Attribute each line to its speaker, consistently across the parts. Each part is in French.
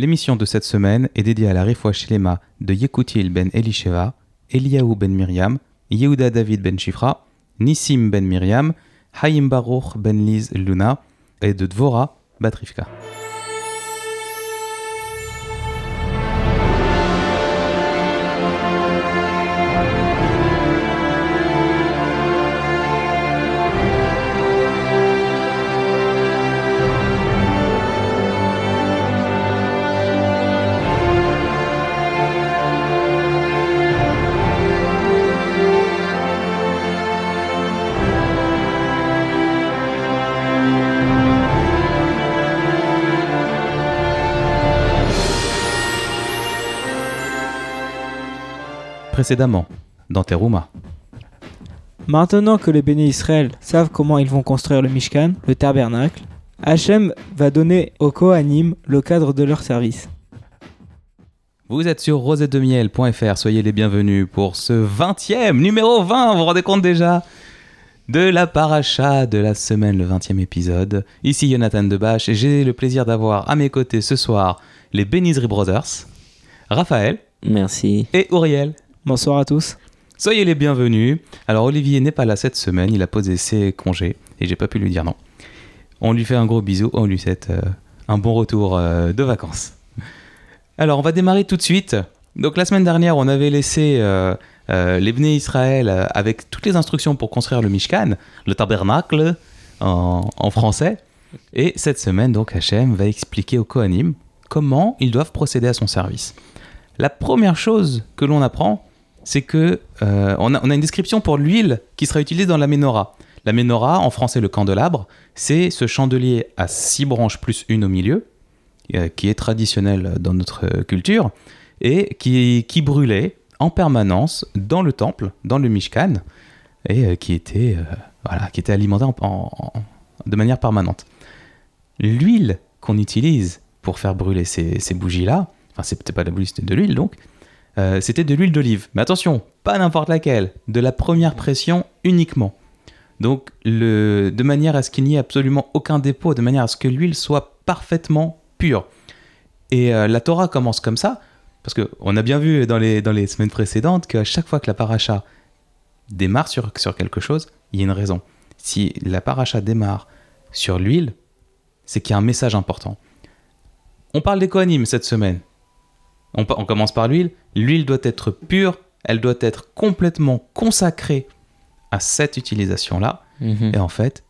Speaker 1: L'émission de cette semaine est dédiée à la Rifwa Shlema de Yekutil ben Elisheva, Eliyahu ben Miriam, Yehuda David ben Shifra, Nissim ben Miriam, Haïm Baruch ben Liz Luna et de Dvora Batrifka. Précédemment dans Teruma.
Speaker 2: Maintenant que les bénis Israël savent comment ils vont construire le Mishkan, le tabernacle, Hachem va donner aux Kohanim le cadre de leur service.
Speaker 1: Vous êtes sur rosetdemiel.fr, soyez les bienvenus pour ce 20e, numéro 20, vous vous rendez compte déjà de la paracha de la semaine, le 20e épisode. Ici Jonathan Debache et j'ai le plaisir d'avoir à mes côtés ce soir les Benizri Brothers, Raphaël.
Speaker 3: Merci.
Speaker 1: Et Uriel.
Speaker 2: Bonsoir à tous.
Speaker 1: Soyez les bienvenus. Alors Olivier n'est pas là cette semaine, il a posé ses congés et j'ai pas pu lui dire non. On lui fait un gros bisou, on lui souhaite euh, un bon retour euh, de vacances. Alors on va démarrer tout de suite. Donc la semaine dernière, on avait laissé euh, les Bnei Israël avec toutes les instructions pour construire le Mishkan, le tabernacle en, en français. Et cette semaine, donc Hachem va expliquer aux Kohanim comment ils doivent procéder à son service. La première chose que l'on apprend, c'est que euh, on, a, une description pour l'huile qui sera utilisée dans la menorah. La menorah, en français le candelabre, c'est ce chandelier à six branches plus une au milieu, euh, qui est traditionnel dans notre culture, et qui, brûlait en permanence dans le temple, dans le Mishkan, et euh, qui, était, voilà, qui était alimenté de manière permanente. L'huile qu'on utilise pour faire brûler ces, bougies-là, enfin c'était pas de la bougie, c'était de l'huile donc, euh, c'était de l'huile d'olive. Mais attention, pas n'importe laquelle, de la première pression uniquement. Donc, de manière à ce qu'il n'y ait absolument aucun dépôt, de manière à ce que l'huile soit parfaitement pure. Et euh, la Torah commence comme ça, parce qu'on a bien vu dans les, semaines précédentes qu'à chaque fois que la paracha démarre sur, sur quelque chose, il y a une raison. Si la paracha démarre sur l'huile, c'est qu'il y a un message important. On parle des Kohanim cette semaine. On, commence par l'huile. L'huile doit être pure, elle doit être complètement consacrée à cette utilisation-là. Mhm. Et en fait,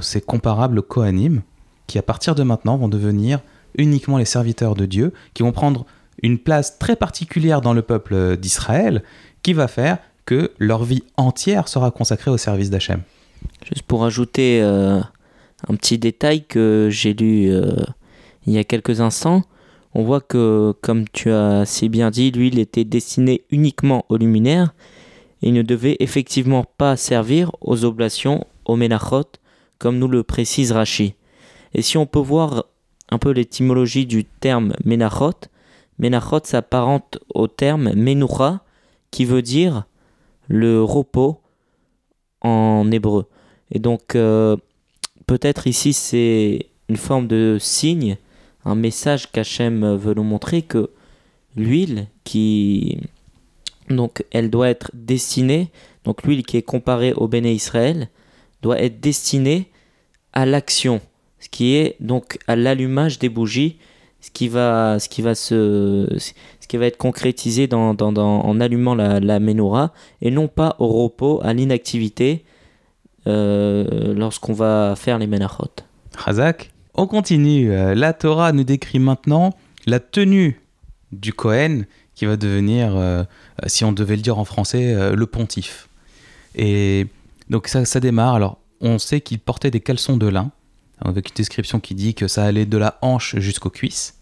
Speaker 1: c'est comparable au Kohanim, qui à partir de maintenant vont devenir uniquement les serviteurs de Dieu, qui vont prendre une place très particulière dans le peuple d'Israël, qui va faire que leur vie entière sera consacrée au service d'Hachem.
Speaker 3: Juste pour ajouter euh, un petit détail que j'ai lu euh, il y a quelques instants, on voit que, comme tu as si bien dit, l'huile était destinée uniquement aux luminaires et ne devait effectivement pas servir aux oblations, aux ménachot, comme nous le précise Rachi. Et si on peut voir un peu l'étymologie du terme ménachot, ménachot s'apparente au terme menucha, qui veut dire le repos en hébreu. Et donc, euh, peut-être ici c'est une forme de signe un message qu'Hachem veut nous montrer que l'huile qui donc elle doit être destinée donc l'huile qui est comparée au béné Israël doit être destinée à l'action ce qui est donc à l'allumage des bougies ce qui va ce qui va se ce qui va être concrétisé dans, en allumant la, la menorah et non pas au repos à l'inactivité euh, lorsqu'on va faire les menachot.
Speaker 1: Razak on continue. Euh, la Torah nous décrit maintenant la tenue du Kohen qui va devenir, euh, si on devait le dire en français, euh, le pontife. Et donc ça, démarre. Alors, on sait qu'il portait des caleçons de lin, avec une description qui dit que ça allait de la hanche jusqu'aux cuisses.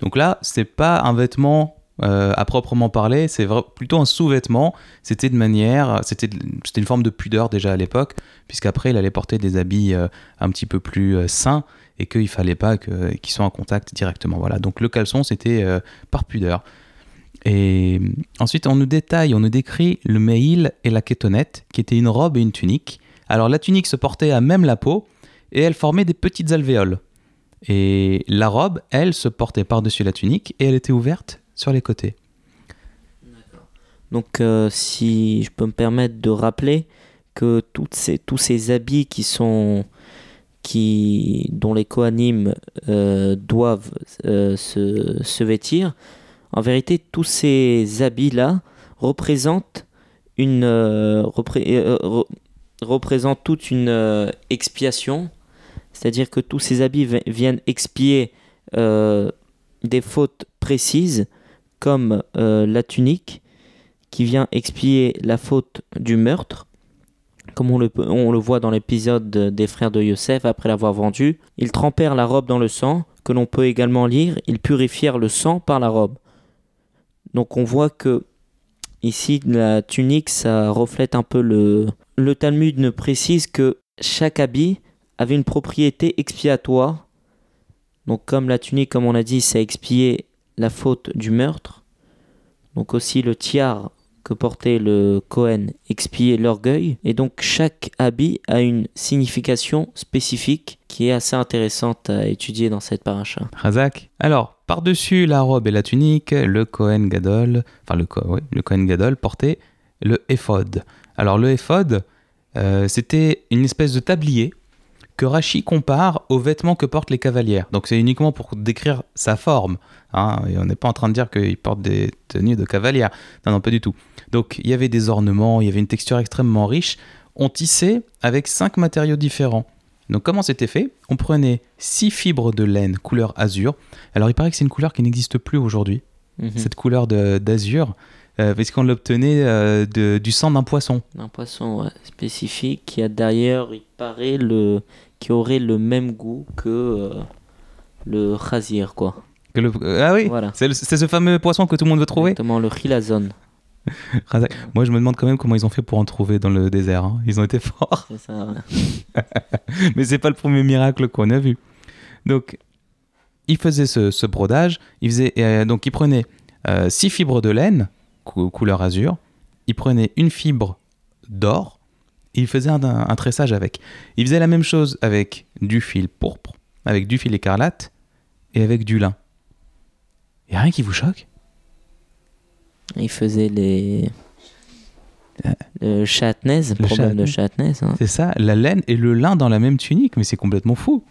Speaker 1: Donc là, c'est pas un vêtement à proprement parler, c'est plutôt un sous-vêtement. C'était de manière, c'était une forme de pudeur déjà à l'époque, puisqu'après il allait porter des habits un petit peu plus sains et qu'il fallait pas qu'ils soient en contact directement. Voilà. Donc le caleçon, c'était euh, par pudeur. Et ensuite, on nous détaille, on nous décrit le mail et la kétonette, qui étaient une robe et une tunique. Alors la tunique se portait à même la peau et elle formait des petites alvéoles. Et la robe, elle, se portait par-dessus la tunique et elle était ouverte sur les côtés.
Speaker 3: Donc, euh, si je peux me permettre de rappeler que ces, tous ces habits qui sont qui dont les coanimes euh, doivent euh, se, vêtir, en vérité, tous ces habits-là représentent euh, repré- re- représentent toute une expiation, c'est-à-dire que tous ces habits vi- viennent expier des fautes précises, comme la tunique qui vient expier la faute du meurtre, comme on le, voit dans l'épisode des frères de Yosef après l'avoir vendu. Ils trempèrent la robe dans le sang, que l'on peut également lire, ils purifièrent le sang par la robe. Donc on voit que ici la tunique ça reflète un peu le le Talmud ne précise que chaque habit avait une propriété expiatoire. Donc comme la tunique comme on a dit ça expiait la faute du meurtre. Donc aussi le tiare que portait le Cohen expiait l'orgueil et donc chaque habit a une signification spécifique qui est assez intéressante à étudier dans cette paracha.
Speaker 1: Razak. Alors, par-dessus la robe et la tunique, le Kohen Gadol, enfin le, le Kohen Gadol portait le éphod. Alors le éphod, euh, c'était une espèce de tablier que Rachi compare aux vêtements que portent les cavalières. Donc c'est uniquement pour décrire sa forme. hein, et on n'est pas en train de dire qu'ils portent des tenues de cavalière. Non, non, pas du tout. Donc il y avait des ornements, il y avait une texture extrêmement riche. On tissait avec cinq matériaux différents. Donc comment c'était fait? On prenait six fibres de laine couleur azur. Alors il paraît que c'est une couleur qui n'existe plus aujourd'hui,
Speaker 3: Mhm.
Speaker 1: cette couleur d'azur, euh, parce qu'on l'obtenait euh, de- du sang d'un poisson.
Speaker 3: Un poisson ouais, spécifique qui a d'ailleurs, il paraît, le, qui aurait le même goût que euh, le chazir, quoi.
Speaker 1: Que le- Ah oui
Speaker 3: Voilà.
Speaker 1: C'est ce fameux poisson que tout le monde veut trouver
Speaker 3: Exactement, le chilazon.
Speaker 1: Razak. Moi je me demande quand même comment ils ont fait pour en trouver dans le désert. hein. Ils ont été forts.
Speaker 3: C'est ça, ouais.
Speaker 1: Mais c'est pas le premier miracle qu'on a vu. Donc, il faisait ce, ce brodage. Il faisait, euh, donc, il prenait euh, six fibres de laine, cou- couleur azur. Il prenait une fibre d'or. Et il faisait un, un tressage avec. Il faisait la même chose avec du fil pourpre, avec du fil écarlate et avec du lin. Il a rien qui vous choque?
Speaker 3: Il faisait les. Le chatnaise, le problème de
Speaker 1: châtenez.
Speaker 3: chatnaise. hein.
Speaker 1: C'est ça, la laine et le lin dans la même tunique, mais c'est complètement fou.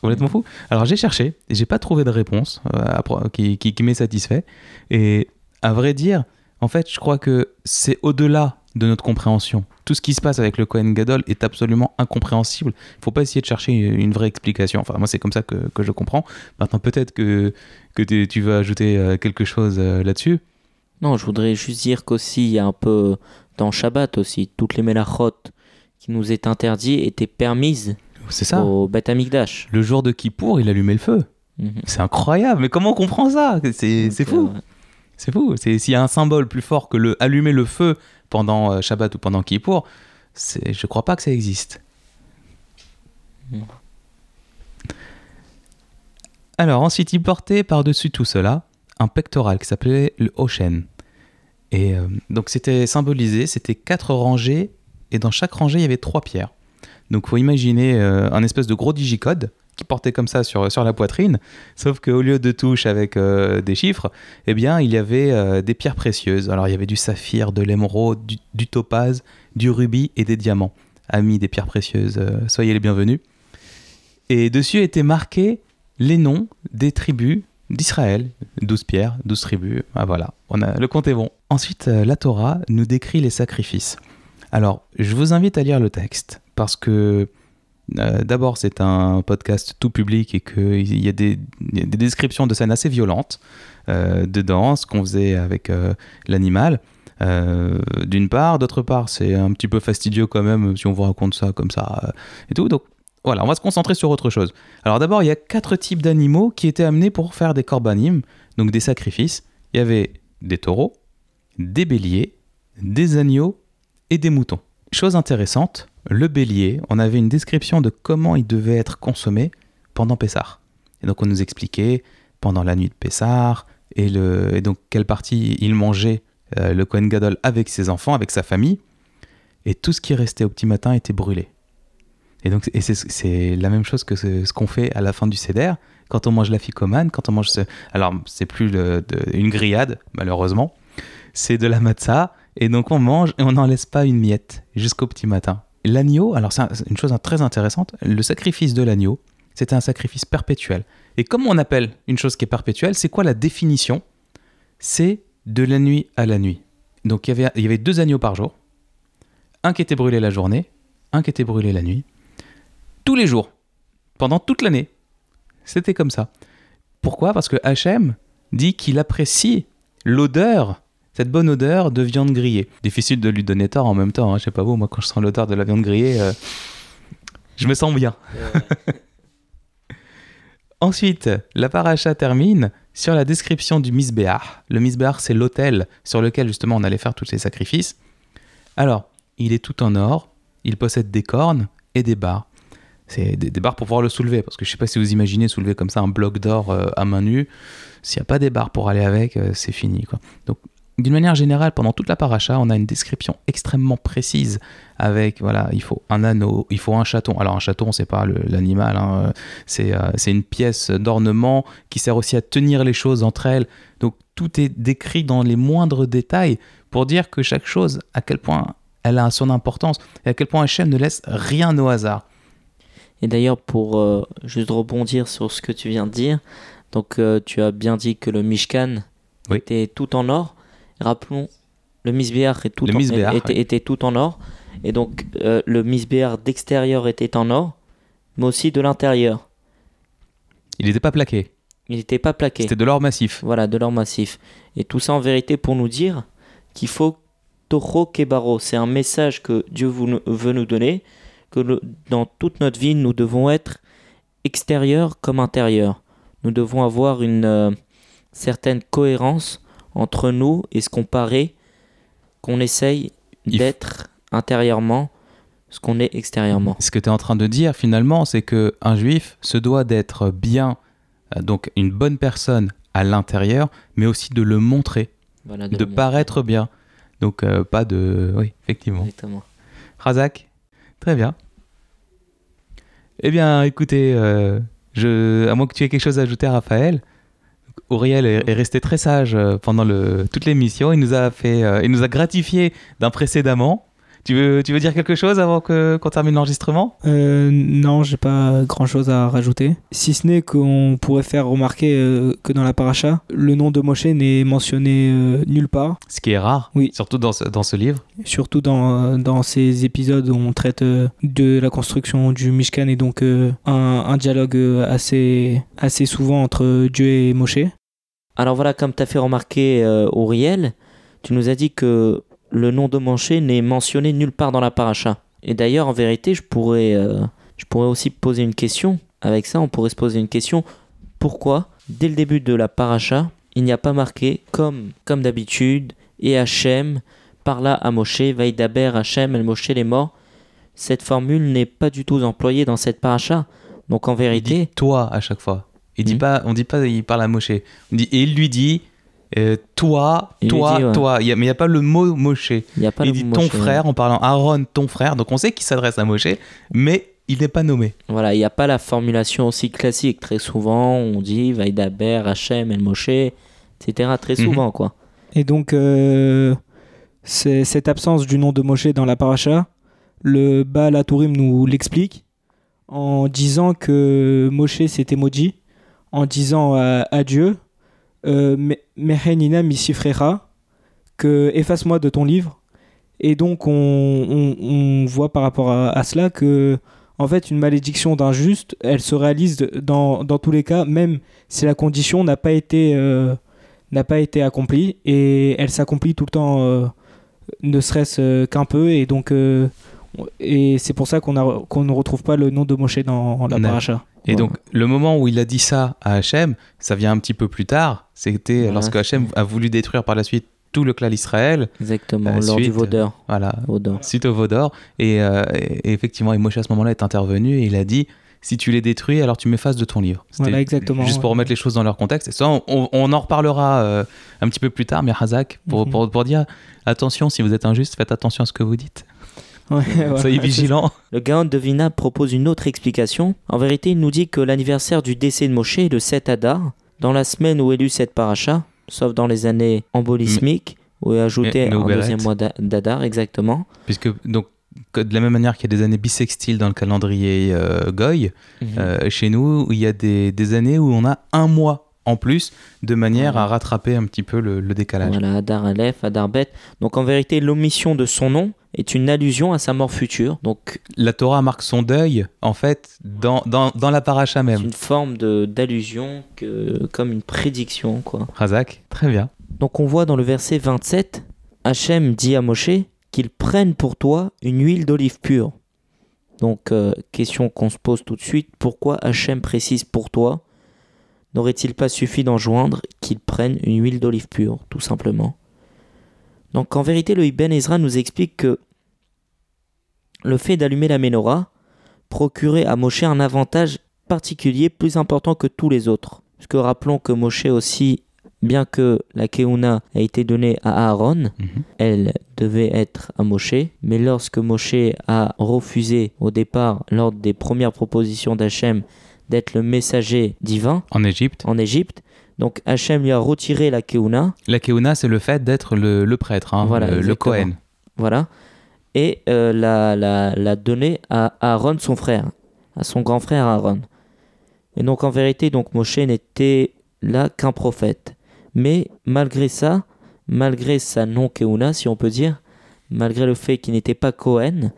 Speaker 1: Complètement fou. Alors j'ai cherché et j'ai pas trouvé de réponse euh, qui, qui, qui m'est satisfait. Et à vrai dire, en fait, je crois que c'est au-delà de notre compréhension. Tout ce qui se passe avec le Kohen Gadol est absolument incompréhensible. Il faut pas essayer de chercher une vraie explication. Enfin, moi, c'est comme ça que, que je comprends. Maintenant, peut-être que, que tu veux ajouter euh, quelque chose euh, là-dessus.
Speaker 3: Non, je voudrais juste dire qu'aussi, il y a un peu. Dans Shabbat aussi, toutes les mélachot qui nous est interdit étaient permises
Speaker 1: C'est ça.
Speaker 3: au Beth Amikdash.
Speaker 1: Le jour de Kippour, il allumait le feu.
Speaker 3: Mhm.
Speaker 1: C'est incroyable. Mais comment on comprend ça? C'est fou. C'est fou. S'il y a un symbole plus fort que le allumer le feu pendant euh, Shabbat ou pendant Kippour, je crois pas que ça existe.
Speaker 3: Mm.
Speaker 1: Alors ensuite, il portait par-dessus tout cela un pectoral qui s'appelait le Oshen. Et euh, donc c'était symbolisé, c'était quatre rangées et dans chaque rangée il y avait trois pierres. Donc faut imaginer euh, un espèce de gros digicode qui portait comme ça sur, sur la poitrine, sauf qu'au lieu de touches avec euh, des chiffres, eh bien, il y avait euh, des pierres précieuses. Alors, il y avait du saphir, de l'émeraude, du, du topaz, du rubis et des diamants. Amis des pierres précieuses, euh, soyez les bienvenus. Et dessus étaient marqués les noms des tribus d'Israël. 12 pierres, 12 tribus. Ah, voilà, on a, le compte est bon. Ensuite, la Torah nous décrit les sacrifices. Alors, je vous invite à lire le texte parce que euh, D'abord, c'est un podcast tout public et qu'il y, a des- descriptions de scènes assez violentes euh, dedans, ce qu'on faisait avec euh, l'animal. euh, D'une part, d'autre part, c'est un petit peu fastidieux quand même si on vous raconte ça comme ça et tout. Donc voilà, on va se concentrer sur autre chose. Alors d'abord, il y a quatre types d'animaux qui étaient amenés pour faire des korbanim, donc des sacrifices. Il y avait des taureaux, des béliers, des agneaux et des moutons. Chose intéressante, le bélier, on avait une description de comment il devait être consommé pendant Pessah. Et donc on nous expliquait pendant la nuit de Pessah, et, donc quelle partie il mangeait euh, le Kohen Gadol avec ses enfants, avec sa famille, et tout ce qui restait au petit matin était brûlé. Et donc, et c'est, la même chose que ce, qu'on fait à la fin du CEDER. Quand on mange la ficomane, quand on mange ce... Alors, c'est plus une grillade, malheureusement. C'est de la matzah. Et donc, on mange et on n'en laisse pas une miette jusqu'au petit matin. L'agneau, alors c'est un- c'est une chose très intéressante, le sacrifice de l'agneau, c'était un sacrifice perpétuel. Et comme on appelle une chose qui est perpétuelle, c'est quoi la définition? C'est de la nuit à la nuit. Donc il y, avait, il y avait deux agneaux par jour. Un qui était brûlé la journée, un qui était brûlé la nuit. Tous les jours, pendant toute l'année. C'était comme ça. Pourquoi? Parce que Hachem dit qu'il apprécie l'odeur, cette bonne odeur de viande grillée. Difficile de lui donner tort en même temps. Hein. Je sais pas vous, moi quand je sens l'odeur de la viande grillée, euh, je me sens bien. Ensuite, la paracha termine sur la description du misbéach. Le misbéach, c'est l'autel sur lequel justement on allait faire tous ces sacrifices. Alors, il est tout en or, il possède des cornes et des barres. C'est des, des barres pour pouvoir le soulever, parce que je sais pas si vous imaginez soulever comme ça un bloc d'or euh, à main nue. S'il n'y a pas des barres pour aller avec, euh, c'est fini. Quoi. Donc, d'une manière générale, pendant toute la paracha, on a une description extrêmement précise avec, voilà, il faut un anneau, il faut un chaton. Alors, un chaton, c'est pas le- l'animal, hein, c'est euh, c'est une pièce d'ornement qui sert aussi à tenir les choses entre elles. Donc, tout est décrit dans les moindres détails pour dire que chaque chose, à quel point elle a son importance et à quel point Hachem ne laisse rien au hasard.
Speaker 3: Et d'ailleurs, pour euh, juste rebondir sur ce que tu viens de dire, donc euh, tu as bien dit que le Mishkan
Speaker 1: Oui.
Speaker 3: était tout en or. Rappelons, le tout en-
Speaker 1: Misbéach,
Speaker 3: était, tout en or. Et donc, euh, le Misbéach d'extérieur était en or, mais aussi de l'intérieur.
Speaker 1: Il n'était pas plaqué,
Speaker 3: Il n'était pas plaqué.
Speaker 1: c'était de l'or massif.
Speaker 3: Voilà, de l'or massif. Et tout ça en vérité pour nous dire qu'il faut Toho Kebaro. C'est un message que Dieu vous- veut nous donner, que le- dans toute notre vie, nous devons être extérieurs comme intérieurs. Nous devons avoir une euh, certaine cohérence entre nous et ce qu'on paraît, qu'on essaye d'être intérieurement, ce qu'on est extérieurement.
Speaker 1: Ce que tu es en train de dire finalement, c'est que un juif se doit d'être bien, euh, donc une bonne personne à l'intérieur, mais aussi de le montrer,
Speaker 3: Voilà,
Speaker 1: de
Speaker 3: le
Speaker 1: paraître bien. Donc euh, pas de... Oui, effectivement.
Speaker 3: Exactement.
Speaker 1: Razak Très bien. Eh bien, écoutez, euh, je, à moins que tu aies quelque chose à ajouter à Raphaël, Auriel est, est resté très sage euh, pendant le, toute l'émission. Il nous a fait, euh, il nous a gratifié d'un précédemment. Tu veux, tu veux dire quelque chose avant que qu'on termine l'enregistrement?
Speaker 2: Euh, non, j'ai pas grand chose à rajouter. Si ce n'est qu'on pourrait faire remarquer euh, que dans la paracha, le nom de Moshe n'est mentionné euh, nulle part.
Speaker 1: Ce qui est rare,
Speaker 2: Oui.
Speaker 1: surtout dans ce, dans ce livre.
Speaker 2: Surtout dans, dans ces épisodes où on traite de la construction du Mishkan et donc un, un dialogue assez, assez souvent entre Dieu et Moshe.
Speaker 3: Alors voilà, comme tu as fait remarquer euh, Auriel, tu nous as dit que le nom de Manché n'est mentionné nulle part dans la paracha. Et d'ailleurs, en vérité, je pourrais, euh, je pourrais aussi poser une question. Avec ça, on pourrait se poser une question. Pourquoi, dès le début de la paracha, il n'y a pas marqué, comme, comme d'habitude, et Hachem parla à Moshe, Vaïdaber Hachem, El Moshe les morts Cette formule n'est pas du tout employée dans cette paracha. Donc en vérité,
Speaker 1: toi à chaque fois. Il dit
Speaker 3: Mhm.
Speaker 1: pas, on dit pas, il parle à Moshe. On dit, et il lui dit euh, toi,
Speaker 3: Il
Speaker 1: toi,
Speaker 3: dit, ouais.
Speaker 1: toi. Il y a- mais il n'y a pas le mot Moshe.
Speaker 3: il a pas
Speaker 1: il
Speaker 3: le
Speaker 1: dit
Speaker 3: mot
Speaker 1: ton
Speaker 3: Moshe.
Speaker 1: frère en parlant Aaron, ton frère. Donc on sait qu'il s'adresse à Moshe, mais il n'est pas nommé.
Speaker 3: Voilà, il n'y a pas la formulation aussi classique. Très souvent, on dit Vaïdaber, Hachem, El Moshe, etc. Très
Speaker 1: Mhm.
Speaker 3: souvent, quoi.
Speaker 2: Et donc, euh, c'est- cette absence du nom de Moshe dans la paracha, le Baal HaTurim nous l'explique en disant que Moshe s'était maudit, en disant à, à Dieu euh, Me- Mehenina misifrera, que efface-moi de ton livre. Et donc, on, on- on voit par rapport à, à cela que, en fait, une malédiction d'un juste, elle se réalise dans, dans tous les cas, même si la condition n'a pas été. euh, n'a pas été accomplie et elle s'accomplit tout le temps euh, ne serait-ce qu'un peu et donc on- et c'est pour ça qu'on a qu'on ne retrouve pas le nom de Moshe dans la
Speaker 1: Non.
Speaker 2: paracha.
Speaker 1: Et donc, le moment où il a dit ça à Hachem, ça vient un petit peu plus tard. C'était
Speaker 3: Voilà.
Speaker 1: lorsque Hachem a voulu détruire par la suite tout le clan d'Israël.
Speaker 3: Exactement,
Speaker 1: Euh,
Speaker 3: lors du
Speaker 1: suite. Voilà,
Speaker 3: Vaudor.
Speaker 1: suite au Vaudor. Et, euh, et- effectivement, et Moshe à ce moment-là est intervenu et il a dit si tu les détruis, alors tu m'effaces de ton livre.
Speaker 2: Voilà, exactement,
Speaker 1: Juste pour remettre les choses dans leur contexte. Et ça, on, on- on en reparlera euh, un petit peu plus tard, mais Hazak, pour,
Speaker 2: Mhm.
Speaker 1: pour, pour dire attention, si vous êtes injuste, faites attention à ce que vous dites.
Speaker 2: Ouais.
Speaker 1: Soyez vigilants.
Speaker 3: Le Gaon de Vina propose une autre explication. En vérité, il nous dit que l'anniversaire du décès de Moshe est le 7 Adar, dans la semaine où est lu cette paracha, sauf dans les années embolismiques, où est ajouté un deuxième mois d'A- d'Adar, exactement.
Speaker 1: Puisque, donc, que de la même manière qu'il y a des années bissextiles dans le calendrier euh, Goy,
Speaker 3: Mhm.
Speaker 1: euh, chez nous, il y a des, des années où on a un mois en plus, de manière à rattraper un petit peu le, le décalage.
Speaker 3: Voilà, Adar Aleph, Adar Bet. Donc en vérité, l'omission de son nom est une allusion à sa mort future. Donc
Speaker 1: La Torah marque son deuil, en fait, dans, dans, dans la paracha
Speaker 3: c'est
Speaker 1: même.
Speaker 3: une forme de- d'allusion, que, comme une prédiction, quoi.
Speaker 1: Razak, très bien.
Speaker 3: Donc on voit dans le verset 27, Hachem dit à Moshe qu'il prenne pour toi une huile d'olive pure. Donc euh, question qu'on se pose tout de suite, pourquoi Hachem précise pour toi N'aurait-il pas suffi d'en joindre qu'il prenne une huile d'olive pure, tout simplement? Donc en vérité, le Ibn Ezra nous explique que le fait d'allumer la menorah procurait à Moshe un avantage particulier plus important que tous les autres. Parce que rappelons que Moshe aussi bien que la Keuna a été donnée à Aaron,
Speaker 1: Mhm.
Speaker 3: elle devait être à Moshe, mais lorsque Moshe a refusé au départ, lors des premières propositions d'Hachem, d'être le messager divin
Speaker 1: En Égypte,
Speaker 3: en Égypte, donc Hachem lui a retiré la Keuna,
Speaker 1: la Keuna, c'est le fait d'être le, le prêtre, hein,
Speaker 3: Voilà,
Speaker 1: le, le. Kohen.
Speaker 3: voilà, et euh, l'a, l'a, l'a donnée à Aaron, son frère, à son grand frère Aaron. Et donc en vérité, donc Moshe n'était là qu'un prophète. Mais malgré ça, malgré sa non-keuna, si on peut dire, malgré le fait qu'il n'était pas Cohen,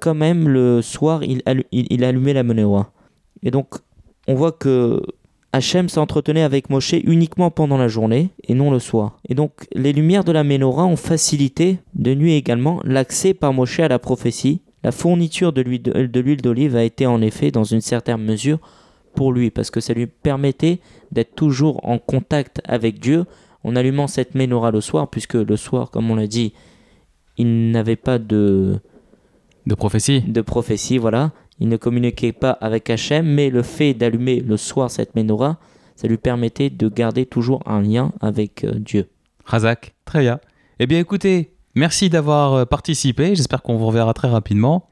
Speaker 3: quand même le soir, il, il allumait la menorah. Et donc, on voit que Hachem s'entretenait avec Moshe uniquement pendant la journée et non le soir. Et donc, les lumières de la menorah ont facilité, de nuit également, l'accès par Moshe à la prophétie. La fourniture de l'huile de- de l'huile d'olive a été en effet, dans une certaine mesure, pour lui, parce que ça lui permettait d'être toujours en contact avec Dieu en allumant cette menorah le soir, puisque le soir, comme on l'a dit, il n'avait pas de,
Speaker 1: De prophétie.
Speaker 3: de prophétie, voilà. Il ne communiquait pas avec Hachem, mais le fait d'allumer le soir cette menorah, ça lui permettait de garder toujours un lien avec euh, Dieu.
Speaker 1: Razak, très bien. Eh bien, écoutez, merci d'avoir euh, participé. J'espère qu'on vous reverra très rapidement.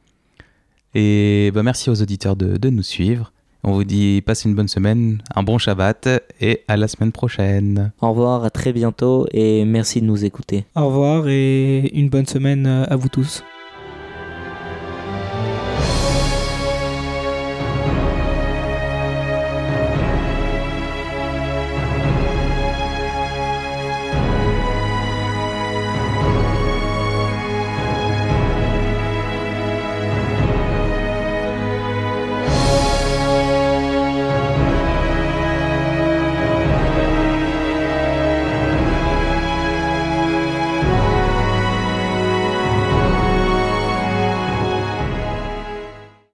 Speaker 1: Et bah, merci aux auditeurs de, de nous suivre. On vous dit passez une bonne semaine, un bon Shabbat et à la semaine prochaine.
Speaker 3: Au revoir, à très bientôt et merci de nous écouter.
Speaker 2: Au revoir et une bonne semaine à vous tous.